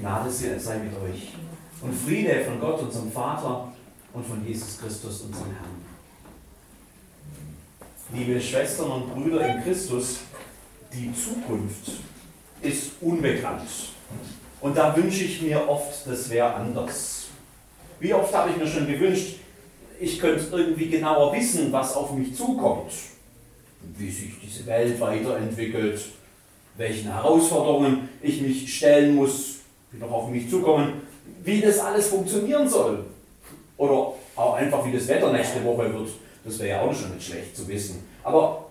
Gnade sei mit euch und Friede von Gott, unserem Vater und von Jesus Christus, unserem Herrn. Liebe Schwestern und Brüder in Christus, die Zukunft ist unbekannt. Und da wünsche ich mir oft, das wäre anders. Wie oft habe ich mir schon gewünscht, ich könnte irgendwie genauer wissen, was auf mich zukommt, wie sich diese Welt weiterentwickelt, welchen Herausforderungen ich mich stellen muss, die noch auf mich zukommen, wie das alles funktionieren soll. Oder auch einfach, wie das Wetter nächste Woche wird. Das wäre ja auch schon nicht schlecht zu wissen. Aber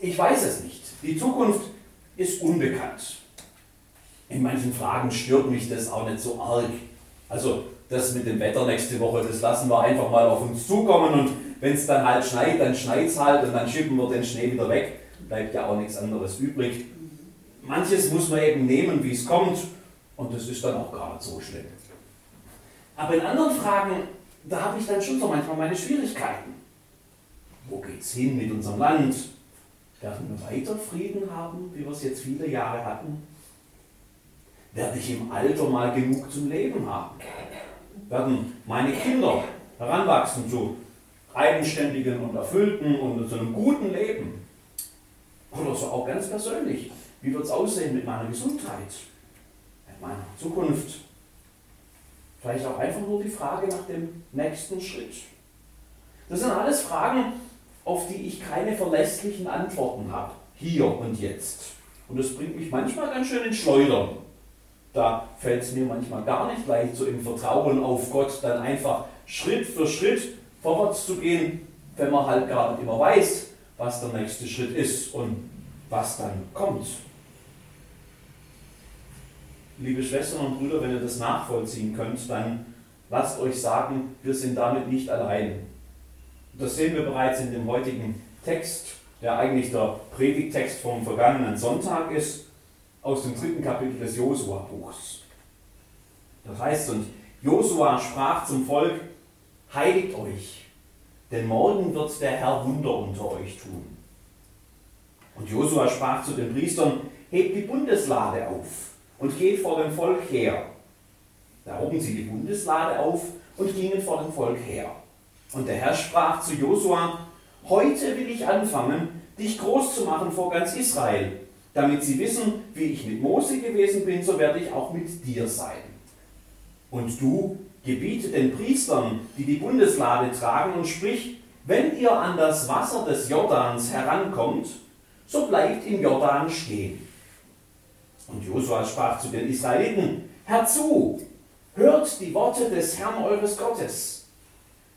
ich weiß es nicht. Die Zukunft ist unbekannt. In manchen Fragen stört mich das auch nicht so arg. Also das mit dem Wetter nächste Woche, das lassen wir einfach mal auf uns zukommen und wenn es dann halt schneit, dann schneit es halt und dann schippen wir den Schnee wieder weg. Bleibt ja auch nichts anderes übrig. Manches muss man eben nehmen, wie es kommt und das ist dann auch gar nicht so schlimm. Aber in anderen Fragen, da habe ich dann schon so manchmal meine Schwierigkeiten. Wo geht es hin mit unserem Land? Werden wir weiter Frieden haben, wie wir es jetzt viele Jahre hatten? Werde ich im Alter mal genug zum Leben haben? Werden meine Kinder heranwachsen zu eigenständigen und erfüllten und zu einem guten Leben? Oder so auch ganz persönlich. Wie wird es aussehen mit meiner Gesundheit? Mit meiner Zukunft? Vielleicht auch einfach nur die Frage nach dem nächsten Schritt. Das sind alles Fragen, auf die ich keine verlässlichen Antworten habe, hier und jetzt. Und das bringt mich manchmal ganz schön ins Schleudern. Da fällt es mir manchmal gar nicht leicht, so im Vertrauen auf Gott dann einfach Schritt für Schritt vorwärts zu gehen, wenn man halt gar nicht immer weiß, was der nächste Schritt ist und was dann kommt. Liebe Schwestern und Brüder, wenn ihr das nachvollziehen könnt, dann lasst euch sagen, wir sind damit nicht allein. Das sehen wir bereits in dem heutigen Text, der eigentlich der Predigtext vom vergangenen Sonntag ist, aus dem dritten Kapitel des Josua-Buchs. Das heißt, und Josua sprach zum Volk, heiligt euch, denn morgen wird der Herr Wunder unter euch tun. Und Josua sprach zu den Priestern, hebt die Bundeslade auf und geht vor dem Volk her. Da hoben sie die Bundeslade auf und gingen vor dem Volk her. Und der Herr sprach zu Josua, heute will ich anfangen, dich groß zu machen vor ganz Israel, damit sie wissen, wie ich mit Mose gewesen bin, so werde ich auch mit dir sein. Und du gebiete den Priestern, die die Bundeslade tragen, und sprich, wenn ihr an das Wasser des Jordans herankommt, so bleibt im Jordan stehen. Josua sprach zu den Israeliten, Herzu, hört die Worte des Herrn eures Gottes.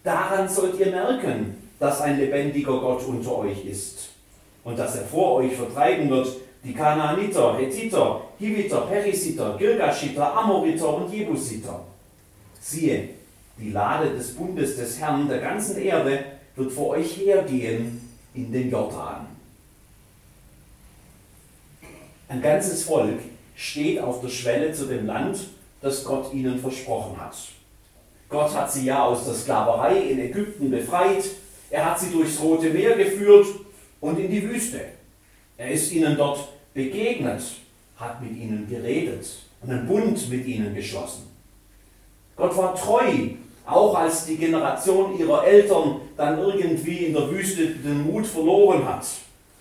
Daran sollt ihr merken, dass ein lebendiger Gott unter euch ist und dass er vor euch vertreiben wird die Kanaaniter, Hethiter, Hiviter, Perisiter, Girgashiter, Amoriter und Jebusiter. Siehe, die Lade des Bundes des Herrn der ganzen Erde wird vor euch hergehen in den Jordan. Ein ganzes Volk steht auf der Schwelle zu dem Land, das Gott ihnen versprochen hat. Gott hat sie ja aus der Sklaverei in Ägypten befreit, er hat sie durchs Rote Meer geführt und in die Wüste. Er ist ihnen dort begegnet, hat mit ihnen geredet und einen Bund mit ihnen geschlossen. Gott war treu, auch als die Generation ihrer Eltern dann irgendwie in der Wüste den Mut verloren hat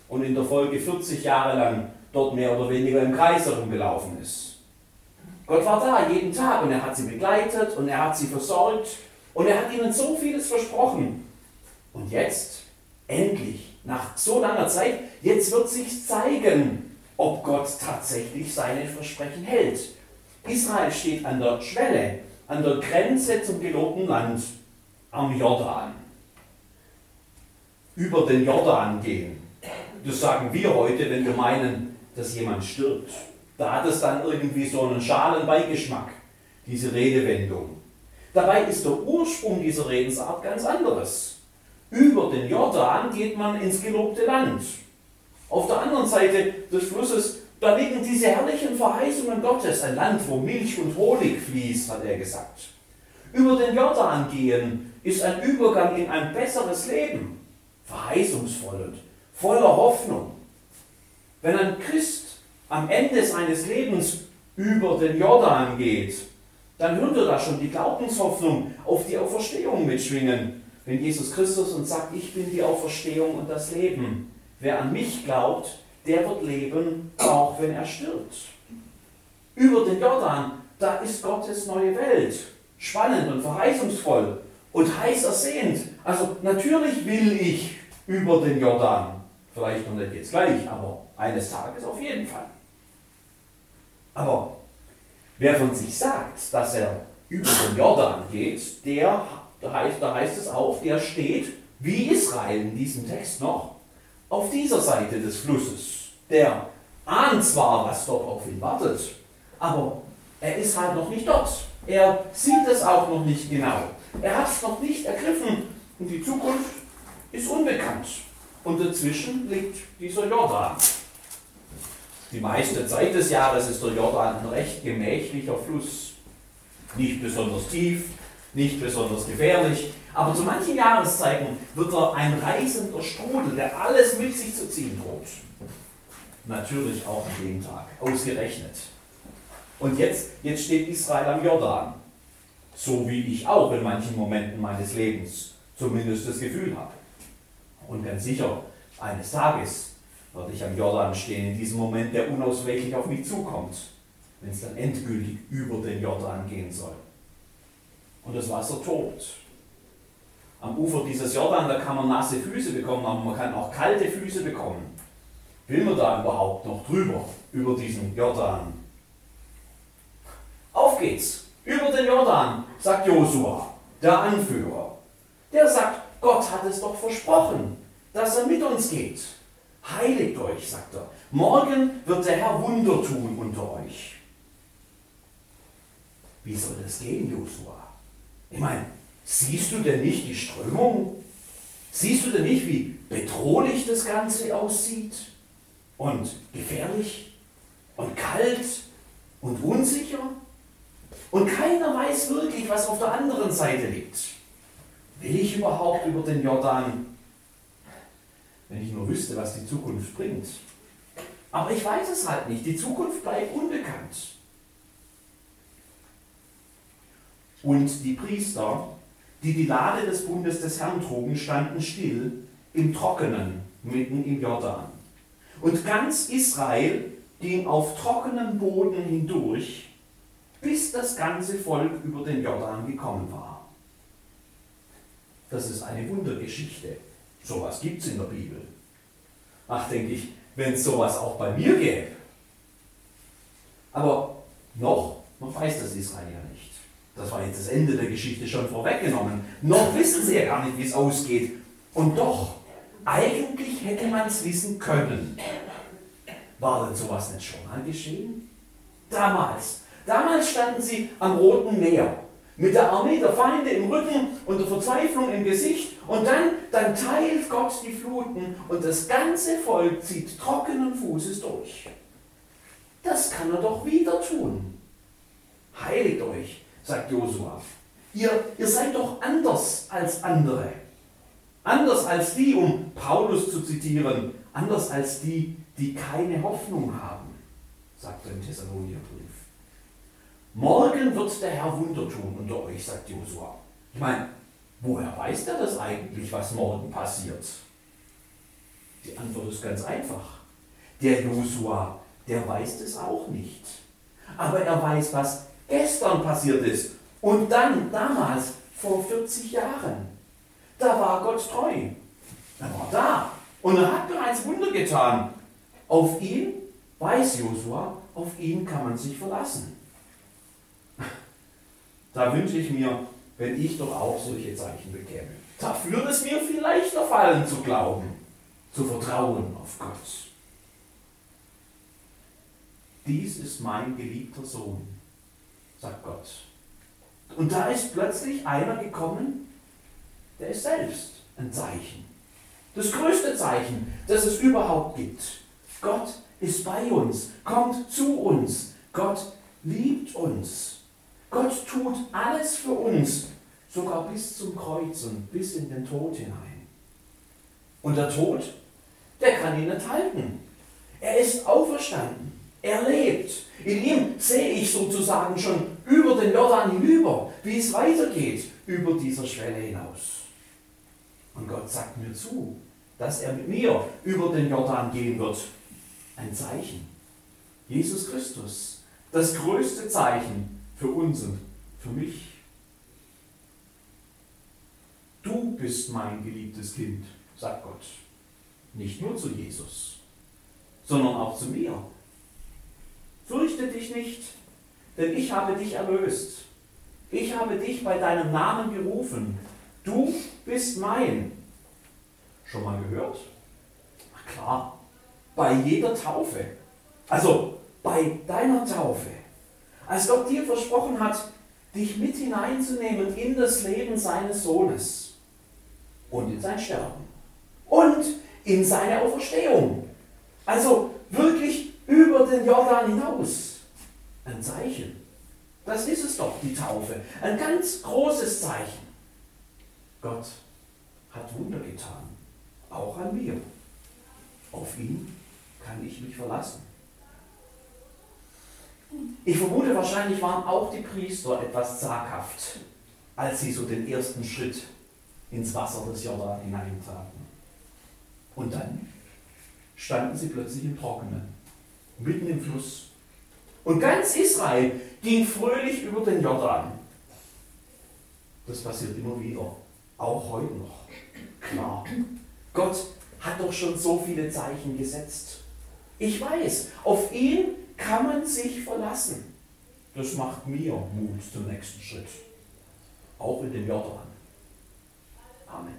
und in der Folge 40 Jahre lang dort mehr oder weniger im Kreis herumgelaufen ist. Gott war da jeden Tag und er hat sie begleitet und er hat sie versorgt und er hat ihnen so vieles versprochen. Und jetzt, endlich, nach so langer Zeit, jetzt wird sich zeigen, ob Gott tatsächlich seine Versprechen hält. Israel steht an der Schwelle, an der Grenze zum gelobten Land, am Jordan. Über den Jordan gehen. Das sagen wir heute, wenn wir meinen, dass jemand stirbt. Da hat es dann irgendwie so einen schalen Beigeschmack, diese Redewendung. Dabei ist der Ursprung dieser Redensart ganz anderes. Über den Jordan geht man ins gelobte Land. Auf der anderen Seite des Flusses, da liegen diese herrlichen Verheißungen Gottes, ein Land, wo Milch und Honig fließt, hat er gesagt. Über den Jordan gehen ist ein Übergang in ein besseres Leben, verheißungsvoll und voller Hoffnung. Wenn ein Christ am Ende seines Lebens über den Jordan geht, dann wir da schon die Glaubenshoffnung auf die Auferstehung mitschwingen. Wenn Jesus Christus uns sagt, ich bin die Auferstehung und das Leben. Wer an mich glaubt, der wird leben, auch wenn er stirbt. Über den Jordan, da ist Gottes neue Welt. Spannend und verheißungsvoll und heiß ersehnt. Also natürlich will ich über den Jordan. Vielleicht noch nicht jetzt gleich, aber eines Tages auf jeden Fall. Aber wer von sich sagt, dass er über den Jordan geht, der, da heißt, da heißt es auch, der steht, wie Israel in diesem Text noch, auf dieser Seite des Flusses. Der ahnt zwar, was dort auf ihn wartet, aber er ist halt noch nicht dort. Er sieht es auch noch nicht genau. Er hat es noch nicht ergriffen und die Zukunft ist unbekannt. Und dazwischen liegt dieser Jordan. Die meiste Zeit des Jahres ist der Jordan ein recht gemächlicher Fluss. Nicht besonders tief, nicht besonders gefährlich, aber zu manchen Jahreszeiten wird er ein reißender Strudel, der alles mit sich zu ziehen droht. Natürlich auch an dem Tag, ausgerechnet. Und jetzt, jetzt steht Israel am Jordan. So wie ich auch in manchen Momenten meines Lebens zumindest das Gefühl habe. Und ganz sicher, eines Tages werde ich am Jordan stehen, in diesem Moment, der unausweichlich auf mich zukommt, wenn es dann endgültig über den Jordan gehen soll. Und das Wasser tobt. Am Ufer dieses Jordan, da kann man nasse Füße bekommen, aber man kann auch kalte Füße bekommen. Will man da überhaupt noch drüber, über diesen Jordan? Auf geht's! Über den Jordan, sagt Josua, der Anführer. Der sagt, Gott hat es doch versprochen, dass er mit uns geht. Heiligt euch, sagt er. Morgen wird der Herr Wunder tun unter euch. Wie soll das gehen, Josua? Ich meine, siehst du denn nicht die Strömung? Siehst du denn nicht, wie bedrohlich das Ganze aussieht? Und gefährlich? Und kalt? Und unsicher? Und keiner weiß wirklich, was auf der anderen Seite liegt. Will ich überhaupt über den Jordan, wenn ich nur wüsste, was die Zukunft bringt? Aber ich weiß es halt nicht. Die Zukunft bleibt unbekannt. Und die Priester, die die Lade des Bundes des Herrn trugen, standen still im Trockenen mitten im Jordan. Und ganz Israel ging auf trockenem Boden hindurch bis das ganze Volk über den Jordan gekommen war. Das ist eine Wundergeschichte. Sowas gibt es in der Bibel. Ach, denke ich, wenn es sowas auch bei mir gäbe. Aber noch, noch weiß das Israel ja nicht. Das war jetzt das Ende der Geschichte schon vorweggenommen. Noch wissen sie ja gar nicht, wie es ausgeht. Und doch, eigentlich hätte man es wissen können. War denn sowas nicht schon mal geschehen? Damals, Damals standen sie am Roten Meer mit der Armee der Feinde im Rücken und der Verzweiflung im Gesicht und dann, dann teilt Gott die Fluten und das ganze Volk zieht trockenen Fußes durch. Das kann er doch wieder tun. Heiligt euch, sagt Josua. Ihr, ihr seid doch anders als andere. Anders als die, um Paulus zu zitieren, anders als die, die keine Hoffnung haben, sagt er im Thessalonicherbrief. Morgen wird der Herr Wunder tun unter euch, sagt Josua. Ich meine, woher weiß der das eigentlich, was morgen passiert? Die Antwort ist ganz einfach. Der Josua, der weiß es auch nicht. Aber er weiß, was gestern passiert ist. Und dann, damals, vor 40 Jahren. Da war Gott treu. Er war da. Und er hat bereits Wunder getan. Auf ihn, weiß Josua, auf ihn kann man sich verlassen. Da wünsche ich mir, wenn ich doch auch solche Zeichen bekäme. Da würde es mir viel leichter fallen zu glauben, zu vertrauen auf Gott. Dies ist mein geliebter Sohn, sagt Gott. Und da ist plötzlich einer gekommen, der ist selbst ein Zeichen. Das größte Zeichen, das es überhaupt gibt. Gott ist bei uns, kommt zu uns. Gott liebt uns. Gott tut alles für uns, sogar bis zum Kreuz und bis in den Tod hinein. Und der Tod, der kann ihn nicht halten. Er ist auferstanden. erlebt. In ihm sehe ich sozusagen schon über den Jordan hinüber, wie es weitergeht über dieser Schwelle hinaus. Und Gott sagt mir zu, dass er mit mir über den Jordan gehen wird. Ein Zeichen. Jesus Christus, das größte Zeichen für uns und für mich. Du bist mein geliebtes Kind, sagt Gott. Nicht nur zu Jesus, sondern auch zu mir. Fürchte dich nicht, denn ich habe dich erlöst. Ich habe dich bei deinem Namen gerufen. Du bist mein. Schon mal gehört? Ach klar, bei jeder Taufe. Also bei deiner Taufe. Als Gott dir versprochen hat, dich mit hineinzunehmen in das Leben seines Sohnes und in sein Sterben und in seine Auferstehung. Also wirklich über den Jordan hinaus. Ein Zeichen. Das ist es doch, die Taufe. Ein ganz großes Zeichen. Gott hat Wunder getan, auch an mir. Auf ihn kann ich mich verlassen. Ich vermute, wahrscheinlich waren auch die Priester etwas zaghaft, als sie so den ersten Schritt ins Wasser des Jordan hineintraten. Und dann standen sie plötzlich im Trockenen, mitten im Fluss. Und ganz Israel ging fröhlich über den Jordan. Das passiert immer wieder, auch heute noch. Klar, Gott hat doch schon so viele Zeichen gesetzt. Ich weiß, auf ihn kann man sich verlassen. Das macht mir Mut zum nächsten Schritt. Auch in den Jordan. Amen.